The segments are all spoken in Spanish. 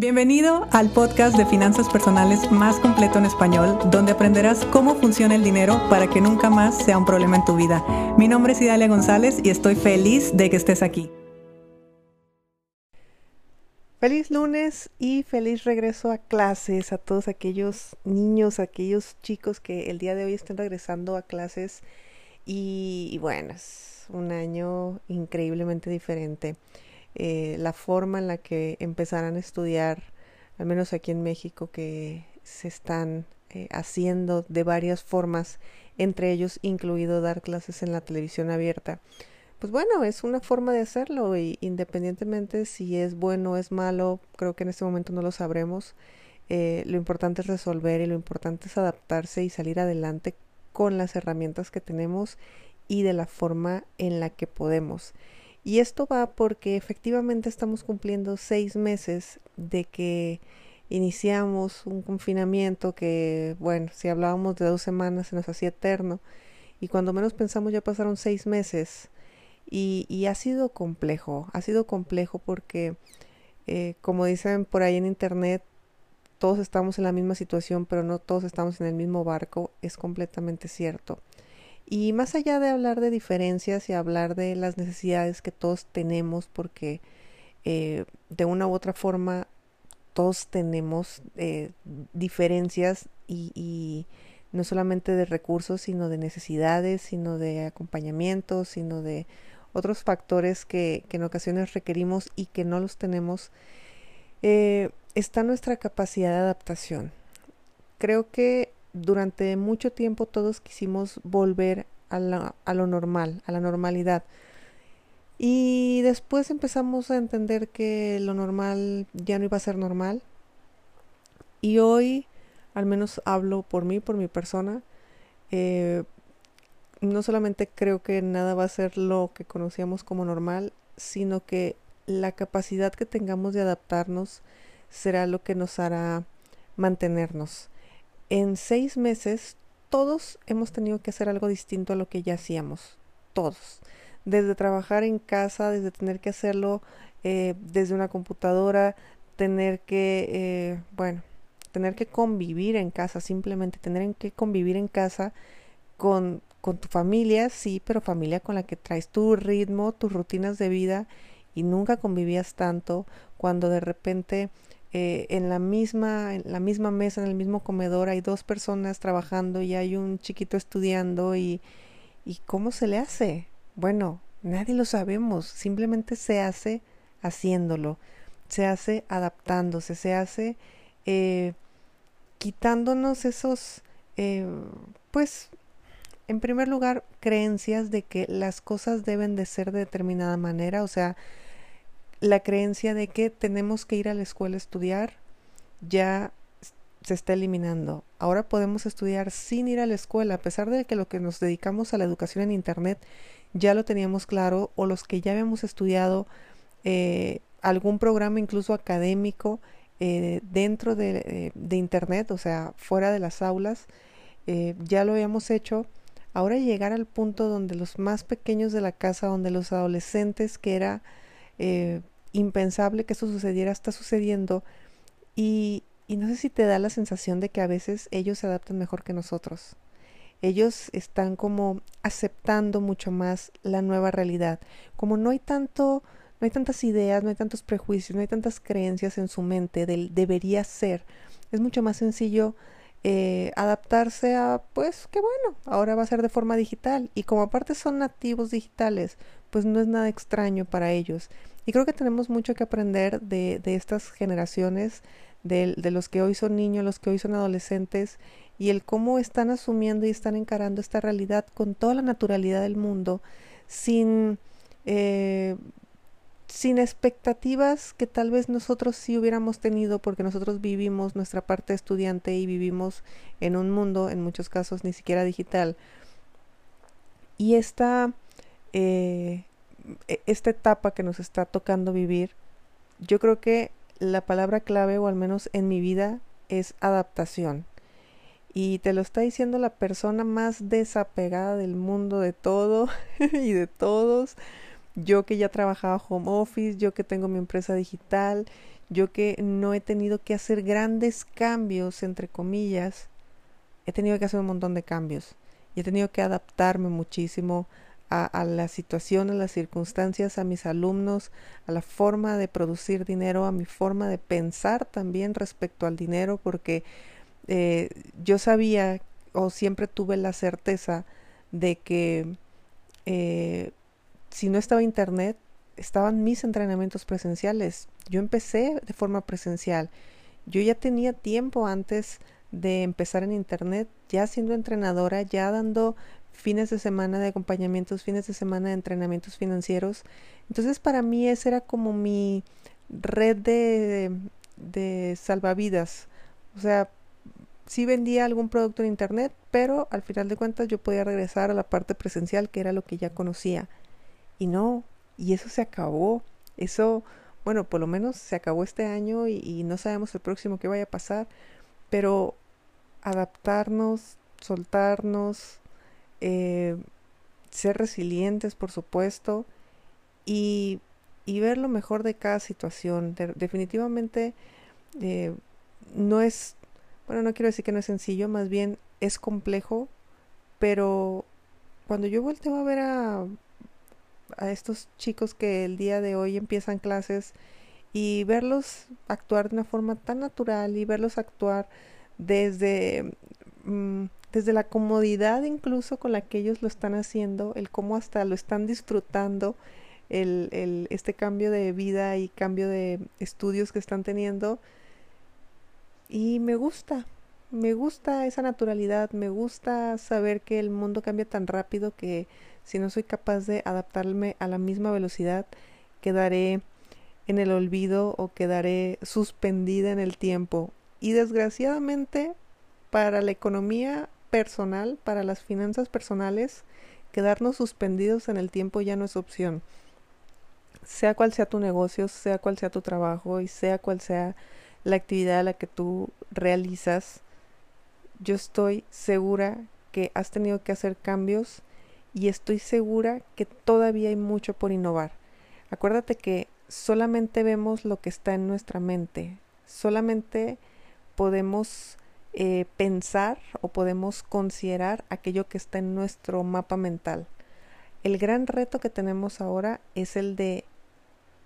Bienvenido al podcast de finanzas personales más completo en español, donde aprenderás cómo funciona el dinero para que nunca más sea un problema en tu vida. Mi nombre es Idalia González y estoy feliz de que estés aquí. Feliz lunes y feliz regreso a clases a todos aquellos niños, aquellos chicos que el día de hoy estén regresando a clases. Y, bueno, es un año increíblemente diferente. Eh, la forma en la que empezarán a estudiar, al menos aquí en México, que se están eh, haciendo de varias formas, entre ellos incluido dar clases en la televisión abierta. Pues bueno, es una forma de hacerlo y independientemente si es bueno o es malo, creo que en este momento no lo sabremos. Eh, lo importante es resolver y lo importante es adaptarse y salir adelante con las herramientas que tenemos y de la forma en la que podemos. Y esto va porque efectivamente estamos cumpliendo seis meses de que iniciamos un confinamiento que, bueno, si hablábamos de dos semanas se nos hacía eterno. Y cuando menos pensamos ya pasaron seis meses. Y, y ha sido complejo, ha sido complejo porque, eh, como dicen por ahí en internet, todos estamos en la misma situación, pero no todos estamos en el mismo barco, es completamente cierto. Y más allá de hablar de diferencias y hablar de las necesidades que todos tenemos, porque eh, de una u otra forma todos tenemos eh, diferencias y, no solamente de recursos, sino de necesidades, sino de acompañamiento, sino de otros factores que, en ocasiones requerimos y que no los tenemos, eh, está nuestra capacidad de adaptación. Creo que durante mucho tiempo todos quisimos volver a, lo normal, a la normalidad. Y después empezamos a entender que lo normal ya no iba a ser normal. Y hoy, al menos hablo por mí, por mi persona, eh, no solamente creo que nada va a ser lo que conocíamos como normal, sino que la capacidad que tengamos de adaptarnos será lo que nos hará mantenernos en seis meses todos hemos tenido que hacer algo distinto a lo que ya hacíamos, todos. Desde trabajar en casa, desde tener que hacerlo eh, desde una computadora, tener que, eh, bueno, tener que convivir en casa, simplemente tener que convivir en casa con, con tu familia, sí, pero familia con la que traes tu ritmo, tus rutinas de vida y nunca convivías tanto cuando de repente eh, en la misma en la misma mesa en el mismo comedor hay dos personas trabajando y hay un chiquito estudiando y y cómo se le hace bueno nadie lo sabemos simplemente se hace haciéndolo se hace adaptándose se hace eh, quitándonos esos eh, pues en primer lugar creencias de que las cosas deben de ser de determinada manera o sea la creencia de que tenemos que ir a la escuela a estudiar ya se está eliminando. Ahora podemos estudiar sin ir a la escuela, a pesar de que lo que nos dedicamos a la educación en Internet ya lo teníamos claro, o los que ya habíamos estudiado eh, algún programa incluso académico eh, dentro de, de, Internet, o sea, fuera de las aulas, eh, ya lo habíamos hecho. Ahora llegar al punto donde los más pequeños de la casa, donde los adolescentes, que era eh, impensable que eso sucediera, está sucediendo y, no sé si te da la sensación de que a veces ellos se adaptan mejor que nosotros. Ellos están como aceptando mucho más la nueva realidad. Como no hay tanto, no hay tantas ideas, no hay tantos prejuicios, no hay tantas creencias en su mente del debería ser. Es mucho más sencillo eh, adaptarse a, pues, que bueno, ahora va a ser de forma digital. Y como aparte son nativos digitales, pues no es nada extraño para ellos. Y creo que tenemos mucho que aprender de, de estas generaciones, de, de, los que hoy son niños, los que hoy son adolescentes, y el cómo están asumiendo y están encarando esta realidad con toda la naturalidad del mundo, sin, eh, sin expectativas que tal vez nosotros sí hubiéramos tenido, porque nosotros vivimos nuestra parte estudiante y vivimos en un mundo, en muchos casos ni siquiera digital. Y esta eh, esta etapa que nos está tocando vivir, yo creo que la palabra clave, o al menos en mi vida, es adaptación. Y te lo está diciendo la persona más desapegada del mundo de todo y de todos. Yo que ya trabajaba home office, yo que tengo mi empresa digital, yo que no he tenido que hacer grandes cambios, entre comillas, he tenido que hacer un montón de cambios y he tenido que adaptarme muchísimo a, la situación, a las circunstancias, a mis alumnos, a la forma de producir dinero, a mi forma de pensar también respecto al dinero, porque eh, yo sabía o siempre tuve la certeza de que eh, si no estaba internet, estaban mis entrenamientos presenciales. Yo empecé de forma presencial. Yo ya tenía tiempo antes de empezar en internet, ya siendo entrenadora, ya dando fines de semana de acompañamientos, fines de semana de entrenamientos financieros. Entonces para mí esa era como mi red de, de salvavidas. O sea, sí vendía algún producto en internet, pero al final de cuentas yo podía regresar a la parte presencial, que era lo que ya conocía. Y no, y eso se acabó. Eso, bueno, por lo menos se acabó este año y, y no sabemos el próximo qué vaya a pasar, pero adaptarnos, soltarnos, eh, ser resilientes, por supuesto, y, y, ver lo mejor de cada situación. De, definitivamente eh, no es, bueno, no quiero decir que no es sencillo, más bien es complejo, pero cuando yo volteo a ver a, a estos chicos que el día de hoy empiezan clases y verlos actuar de una forma tan natural y verlos actuar desde mm, desde la comodidad incluso con la que ellos lo están haciendo, el cómo hasta lo están disfrutando, el, el, este cambio de vida y cambio de estudios que están teniendo. Y me gusta, me gusta esa naturalidad, me gusta saber que el mundo cambia tan rápido que si no soy capaz de adaptarme a la misma velocidad, quedaré en el olvido o quedaré suspendida en el tiempo. Y desgraciadamente para la economía personal, para las finanzas personales, quedarnos suspendidos en el tiempo ya no es opción. Sea cual sea tu negocio, sea cual sea tu trabajo y sea cual sea la actividad a la que tú realizas, yo estoy segura que has tenido que hacer cambios y estoy segura que todavía hay mucho por innovar. Acuérdate que solamente vemos lo que está en nuestra mente, solamente podemos eh, pensar o podemos considerar aquello que está en nuestro mapa mental. El gran reto que tenemos ahora es el de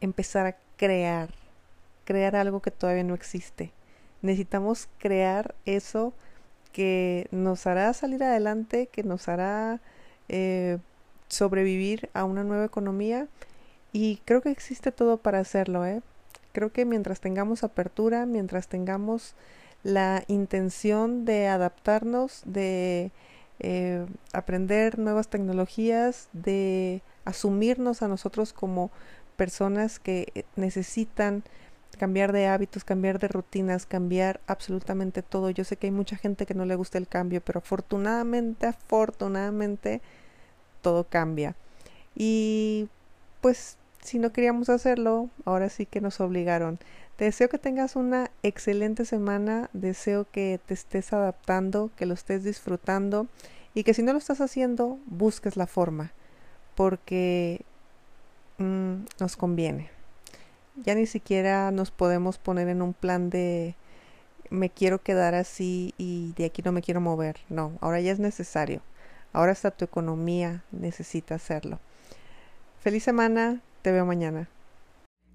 empezar a crear, crear algo que todavía no existe. Necesitamos crear eso que nos hará salir adelante, que nos hará eh, sobrevivir a una nueva economía y creo que existe todo para hacerlo. ¿eh? Creo que mientras tengamos apertura, mientras tengamos la intención de adaptarnos, de eh, aprender nuevas tecnologías, de asumirnos a nosotros como personas que necesitan cambiar de hábitos, cambiar de rutinas, cambiar absolutamente todo. Yo sé que hay mucha gente que no le gusta el cambio, pero afortunadamente, afortunadamente, todo cambia. Y pues si no queríamos hacerlo, ahora sí que nos obligaron. Te deseo que tengas una excelente semana, deseo que te estés adaptando, que lo estés disfrutando y que si no lo estás haciendo, busques la forma, porque mmm, nos conviene. Ya ni siquiera nos podemos poner en un plan de me quiero quedar así y de aquí no me quiero mover. No, ahora ya es necesario. Ahora hasta tu economía necesita hacerlo. Feliz semana, te veo mañana.